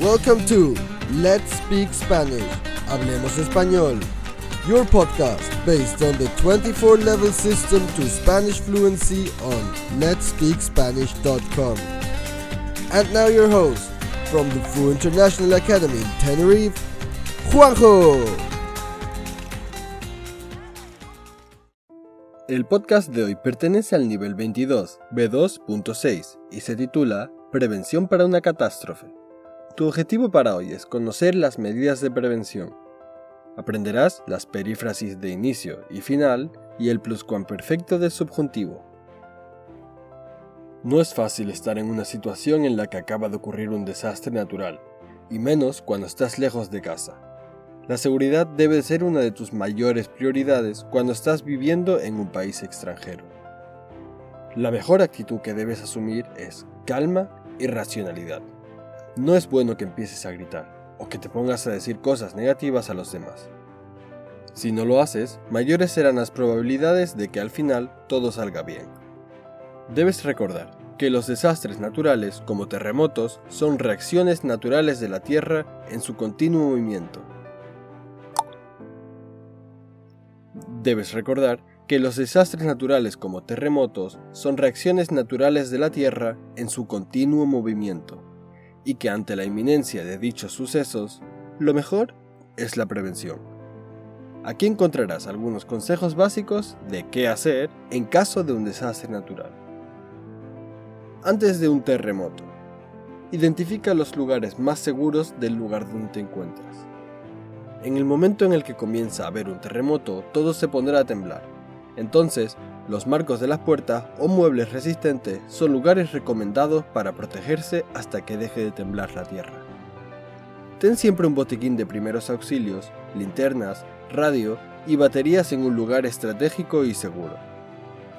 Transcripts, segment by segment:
Welcome to Let's Speak Spanish. Hablemos Español. Your podcast based on the 24 level system to Spanish fluency on letspeakspanish.com. And now your host from the Fu International Academy in Tenerife, Juanjo. El podcast de hoy pertenece al nivel 22, B2.6, y se titula Prevención para una catástrofe. Tu objetivo para hoy es conocer las medidas de prevención. Aprenderás las perífrasis de inicio y final y el pluscuamperfecto de subjuntivo. No es fácil estar en una situación en la que acaba de ocurrir un desastre natural, y menos cuando estás lejos de casa. La seguridad debe ser una de tus mayores prioridades cuando estás viviendo en un país extranjero. La mejor actitud que debes asumir es calma y racionalidad. No es bueno que empieces a gritar o que te pongas a decir cosas negativas a los demás. Si no lo haces, mayores serán las probabilidades de que al final todo salga bien. Debes recordar que los desastres naturales como terremotos son reacciones naturales de la Tierra en su continuo movimiento Debes recordar que los desastres naturales como terremotos son reacciones naturales de la Tierra en su continuo movimiento, y que ante la inminencia de dichos sucesos, lo mejor es la prevención. Aquí encontrarás algunos consejos básicos de qué hacer en caso de un desastre natural. Antes de un terremoto, identifica los lugares más seguros del lugar donde te encuentras. En el momento en el que comienza a haber un terremoto, todo se pondrá a temblar. Entonces, los marcos de las puertas o muebles resistentes son lugares recomendados para protegerse hasta que deje de temblar la tierra. Ten siempre un botiquín de primeros auxilios, linternas, radio y baterías en un lugar estratégico y seguro.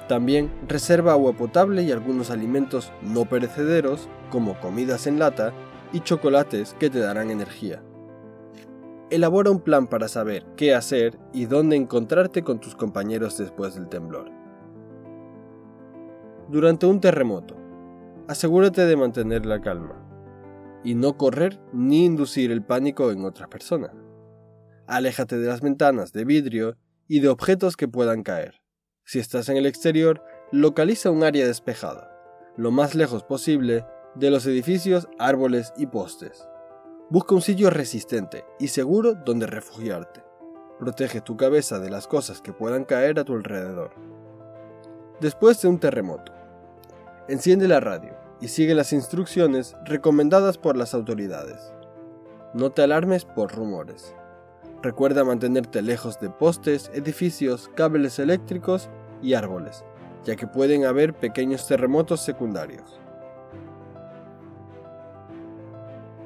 También reserva agua potable y algunos alimentos no perecederos como comidas en lata y chocolates que te darán energía elabora un plan para saber qué hacer y dónde encontrarte con tus compañeros después del temblor. Durante un terremoto, asegúrate de mantener la calma y no correr ni inducir el pánico en otras personas. Aléjate de las ventanas de vidrio y de objetos que puedan caer. Si estás en el exterior, localiza un área despejada, lo más lejos posible de los edificios, árboles y postes. Busca un sitio resistente y seguro donde refugiarte. Protege tu cabeza de las cosas que puedan caer a tu alrededor. Después de un terremoto, enciende la radio y sigue las instrucciones recomendadas por las autoridades. No te alarmes por rumores. Recuerda mantenerte lejos de postes, edificios, cables eléctricos y árboles, ya que pueden haber pequeños terremotos secundarios.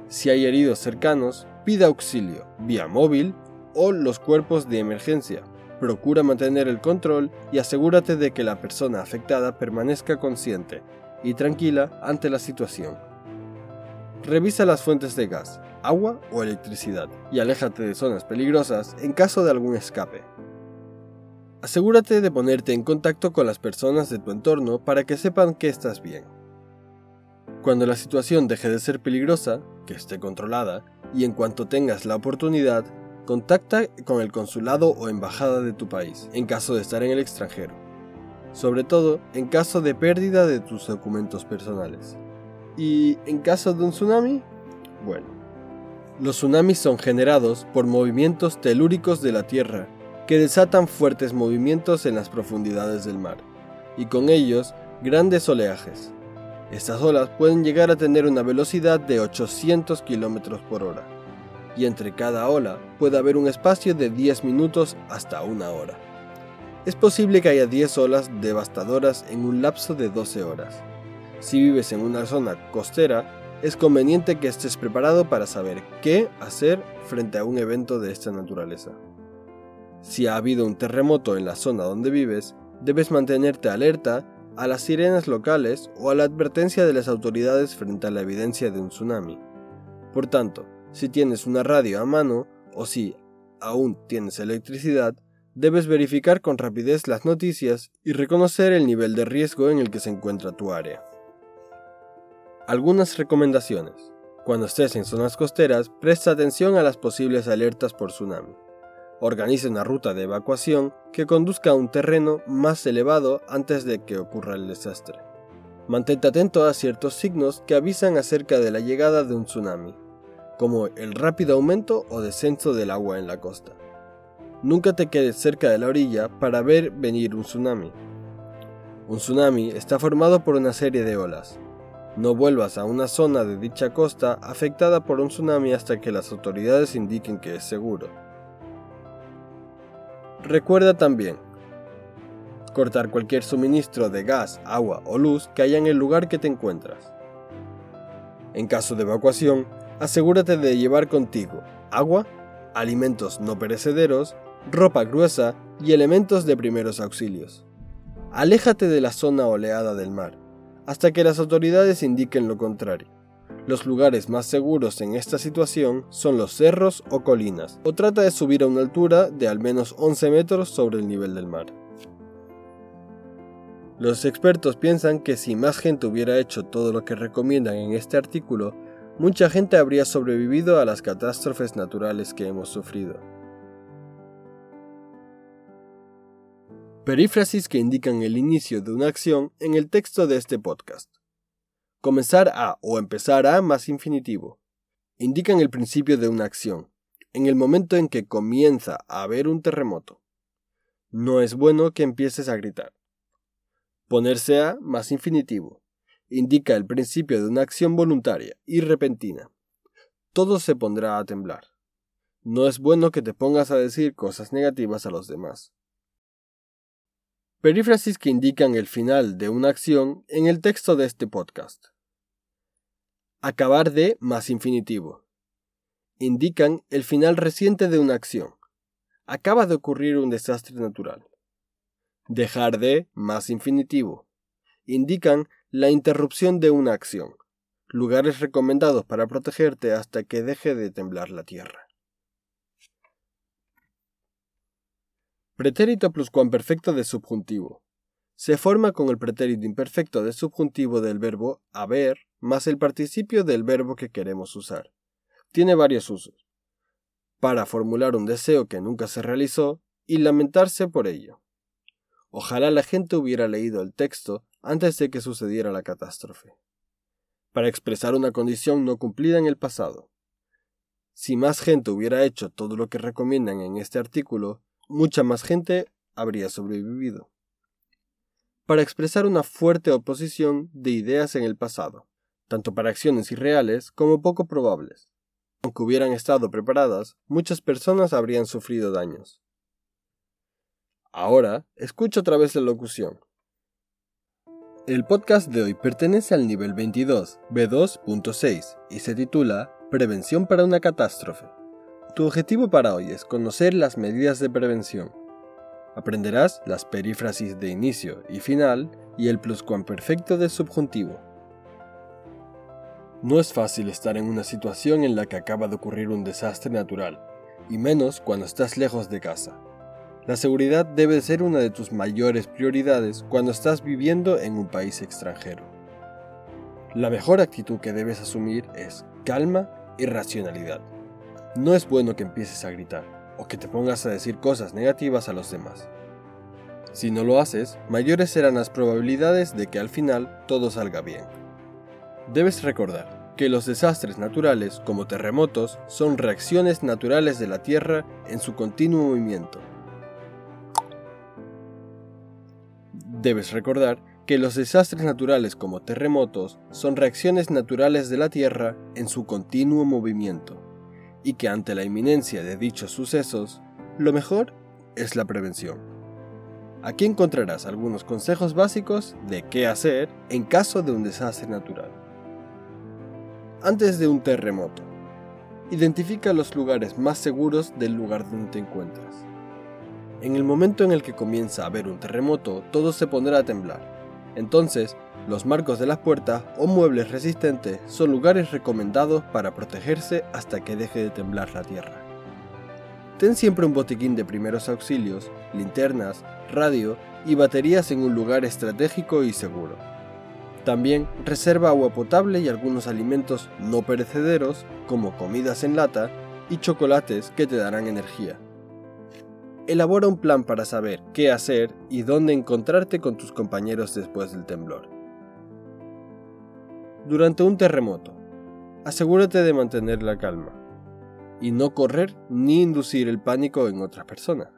Si hay heridos cercanos, pida auxilio vía móvil o los cuerpos de emergencia. Procura mantener el control y asegúrate de que la persona afectada permanezca consciente y tranquila ante la situación. Revisa las fuentes de gas, agua o electricidad y aléjate de zonas peligrosas en caso de algún escape. Asegúrate de ponerte en contacto con las personas de tu entorno para que sepan que estás bien. Cuando la situación deje de ser peligrosa, que esté controlada, y en cuanto tengas la oportunidad, contacta con el consulado o embajada de tu país, en caso de estar en el extranjero. Sobre todo en caso de pérdida de tus documentos personales. ¿Y en caso de un tsunami? Bueno, los tsunamis son generados por movimientos telúricos de la Tierra, que desatan fuertes movimientos en las profundidades del mar, y con ellos grandes oleajes. Estas olas pueden llegar a tener una velocidad de 800 km por hora, y entre cada ola puede haber un espacio de 10 minutos hasta una hora. Es posible que haya 10 olas devastadoras en un lapso de 12 horas. Si vives en una zona costera, es conveniente que estés preparado para saber qué hacer frente a un evento de esta naturaleza. Si ha habido un terremoto en la zona donde vives, debes mantenerte alerta a las sirenas locales o a la advertencia de las autoridades frente a la evidencia de un tsunami. Por tanto, si tienes una radio a mano o si aún tienes electricidad, debes verificar con rapidez las noticias y reconocer el nivel de riesgo en el que se encuentra tu área. Algunas recomendaciones. Cuando estés en zonas costeras, presta atención a las posibles alertas por tsunami. Organiza una ruta de evacuación que conduzca a un terreno más elevado antes de que ocurra el desastre. Mantente atento a ciertos signos que avisan acerca de la llegada de un tsunami, como el rápido aumento o descenso del agua en la costa. Nunca te quedes cerca de la orilla para ver venir un tsunami. Un tsunami está formado por una serie de olas, no vuelvas a una zona de dicha costa afectada por un tsunami hasta que las autoridades indiquen que es seguro. Recuerda también cortar cualquier suministro de gas, agua o luz que haya en el lugar que te encuentras. En caso de evacuación, asegúrate de llevar contigo agua, alimentos no perecederos, ropa gruesa y elementos de primeros auxilios. Aléjate de la zona oleada del mar hasta que las autoridades indiquen lo contrario. Los lugares más seguros en esta situación son los cerros o colinas, o trata de subir a una altura de al menos 11 metros sobre el nivel del mar. Los expertos piensan que si más gente hubiera hecho todo lo que recomiendan en este artículo, mucha gente habría sobrevivido a las catástrofes naturales que hemos sufrido. Perífrasis que indican el inicio de una acción en el texto de este podcast. Comenzar a o empezar a más infinitivo. Indican el principio de una acción, en el momento en que comienza a haber un terremoto. No es bueno que empieces a gritar. Ponerse a más infinitivo. Indica el principio de una acción voluntaria y repentina. Todo se pondrá a temblar. No es bueno que te pongas a decir cosas negativas a los demás. Perífrasis que indican el final de una acción en el texto de este podcast. Acabar de más infinitivo. Indican el final reciente de una acción. Acaba de ocurrir un desastre natural. Dejar de más infinitivo. Indican la interrupción de una acción. Lugares recomendados para protegerte hasta que deje de temblar la tierra. Pretérito pluscuamperfecto de subjuntivo. Se forma con el pretérito imperfecto de subjuntivo del verbo haber más el participio del verbo que queremos usar. Tiene varios usos. Para formular un deseo que nunca se realizó y lamentarse por ello. Ojalá la gente hubiera leído el texto antes de que sucediera la catástrofe. Para expresar una condición no cumplida en el pasado. Si más gente hubiera hecho todo lo que recomiendan en este artículo, mucha más gente habría sobrevivido. Para expresar una fuerte oposición de ideas en el pasado, tanto para acciones irreales como poco probables. Aunque hubieran estado preparadas, muchas personas habrían sufrido daños. Ahora, escucha otra vez la locución. El podcast de hoy pertenece al nivel 22, B2.6, y se titula Prevención para una catástrofe. Tu objetivo para hoy es conocer las medidas de prevención. Aprenderás las perífrasis de inicio y final y el pluscuamperfecto de subjuntivo. No es fácil estar en una situación en la que acaba de ocurrir un desastre natural, y menos cuando estás lejos de casa. La seguridad debe ser una de tus mayores prioridades cuando estás viviendo en un país extranjero. La mejor actitud que debes asumir es calma y racionalidad. No es bueno que empieces a gritar o que te pongas a decir cosas negativas a los demás. Si no lo haces, mayores serán las probabilidades de que al final todo salga bien. Debes recordar que los desastres naturales, como terremotos, son reacciones naturales de la Tierra en su continuo movimiento. Debes recordar que los desastres naturales como terremotos son reacciones naturales de la Tierra en su continuo movimiento y que ante la inminencia de dichos sucesos, lo mejor es la prevención. Aquí encontrarás algunos consejos básicos de qué hacer en caso de un desastre natural. Antes de un terremoto, identifica los lugares más seguros del lugar donde te encuentras. En el momento en el que comienza a haber un terremoto, todo se pondrá a temblar. Entonces, los marcos de las puertas o muebles resistentes son lugares recomendados para protegerse hasta que deje de temblar la tierra. Ten siempre un botiquín de primeros auxilios, linternas, radio y baterías en un lugar estratégico y seguro. También reserva agua potable y algunos alimentos no perecederos, como comidas en lata y chocolates que te darán energía. Elabora un plan para saber qué hacer y dónde encontrarte con tus compañeros después del temblor. Durante un terremoto, asegúrate de mantener la calma y no correr ni inducir el pánico en otras personas.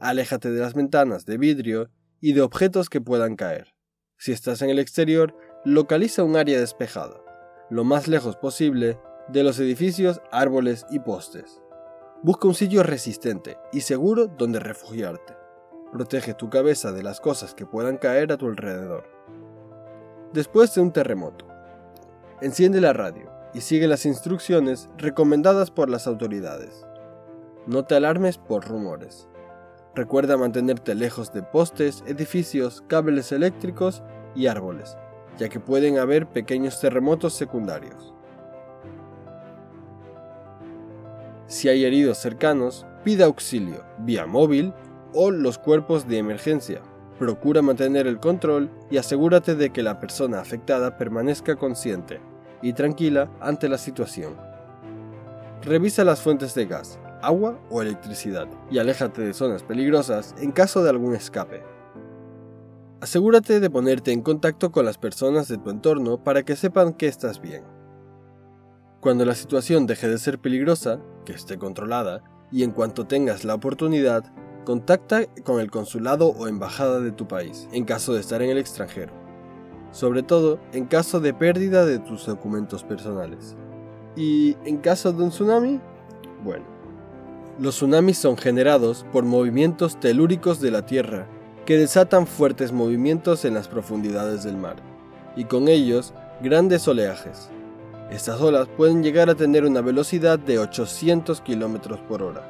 Aléjate de las ventanas de vidrio y de objetos que puedan caer. Si estás en el exterior, localiza un área despejada, lo más lejos posible de los edificios, árboles y postes. Busca un sitio resistente y seguro donde refugiarte. Protege tu cabeza de las cosas que puedan caer a tu alrededor. Después de un terremoto, enciende la radio y sigue las instrucciones recomendadas por las autoridades. No te alarmes por rumores. Recuerda mantenerte lejos de postes, edificios, cables eléctricos y árboles, ya que pueden haber pequeños terremotos secundarios. Si hay heridos cercanos, pida auxilio vía móvil o los cuerpos de emergencia. Procura mantener el control y asegúrate de que la persona afectada permanezca consciente y tranquila ante la situación. Revisa las fuentes de gas, agua o electricidad y aléjate de zonas peligrosas en caso de algún escape. Asegúrate de ponerte en contacto con las personas de tu entorno para que sepan que estás bien. Cuando la situación deje de ser peligrosa, que esté controlada, y en cuanto tengas la oportunidad, contacta con el consulado o embajada de tu país, en caso de estar en el extranjero sobre todo en caso de pérdida de tus documentos personales. ¿Y en caso de un tsunami? Bueno, los tsunamis son generados por movimientos telúricos de la Tierra que desatan fuertes movimientos en las profundidades del mar, y con ellos grandes oleajes. Estas olas pueden llegar a tener una velocidad de 800 km por hora,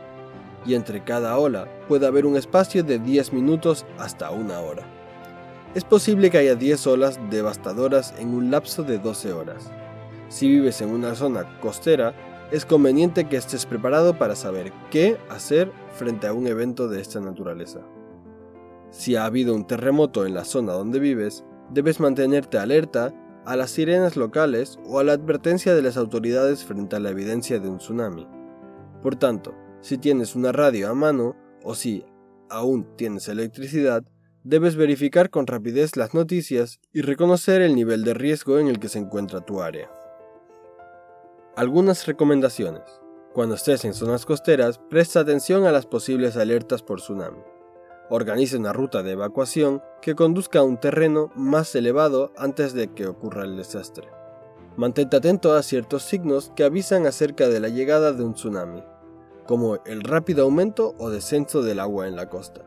y entre cada ola puede haber un espacio de 10 minutos hasta una hora es posible que haya 10 olas devastadoras en un lapso de 12 horas. Si vives en una zona costera, es conveniente que estés preparado para saber qué hacer frente a un evento de esta naturaleza. Si ha habido un terremoto en la zona donde vives, debes mantenerte alerta a las sirenas locales o a la advertencia de las autoridades frente a la evidencia de un tsunami. Por tanto, si tienes una radio a mano o si aún tienes electricidad, debes verificar con rapidez las noticias y reconocer el nivel de riesgo en el que se encuentra tu área. Algunas recomendaciones. Cuando estés en zonas costeras, presta atención a las posibles alertas por tsunami. Organiza una ruta de evacuación que conduzca a un terreno más elevado antes de que ocurra el desastre. Mantente atento a ciertos signos que avisan acerca de la llegada de un tsunami, como el rápido aumento o descenso del agua en la costa.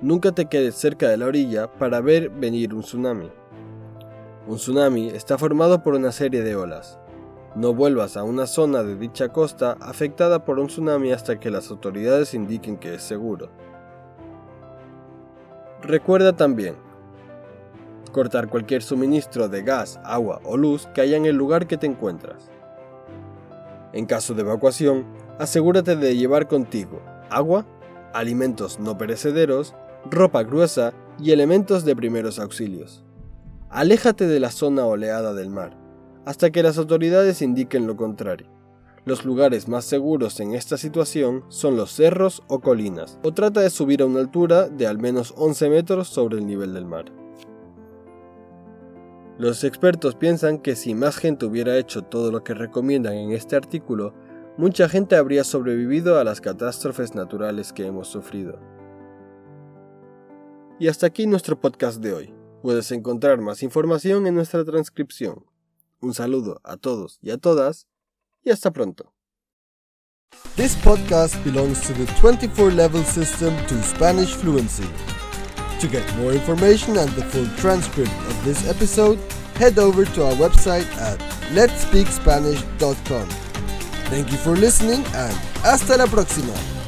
Nunca te quedes cerca de la orilla para ver venir un tsunami. Un tsunami está formado por una serie de olas. No vuelvas a una zona de dicha costa afectada por un tsunami hasta que las autoridades indiquen que es seguro. Recuerda también cortar cualquier suministro de gas, agua o luz que haya en el lugar que te encuentras. En caso de evacuación, asegúrate de llevar contigo agua, alimentos no perecederos ropa gruesa y elementos de primeros auxilios. Aléjate de la zona oleada del mar, hasta que las autoridades indiquen lo contrario. Los lugares más seguros en esta situación son los cerros o colinas, o trata de subir a una altura de al menos 11 metros sobre el nivel del mar. Los expertos piensan que si más gente hubiera hecho todo lo que recomiendan en este artículo, mucha gente habría sobrevivido a las catástrofes naturales que hemos sufrido. Y hasta aquí nuestro podcast de hoy. Puedes encontrar más información en nuestra transcripción. Un saludo a todos y a todas y hasta pronto. This podcast belongs to the 24 level system to Spanish fluency. To get more information and the full transcript of this episode, head over to our website at letspeakspanish.com. Thank you for listening and hasta la próxima.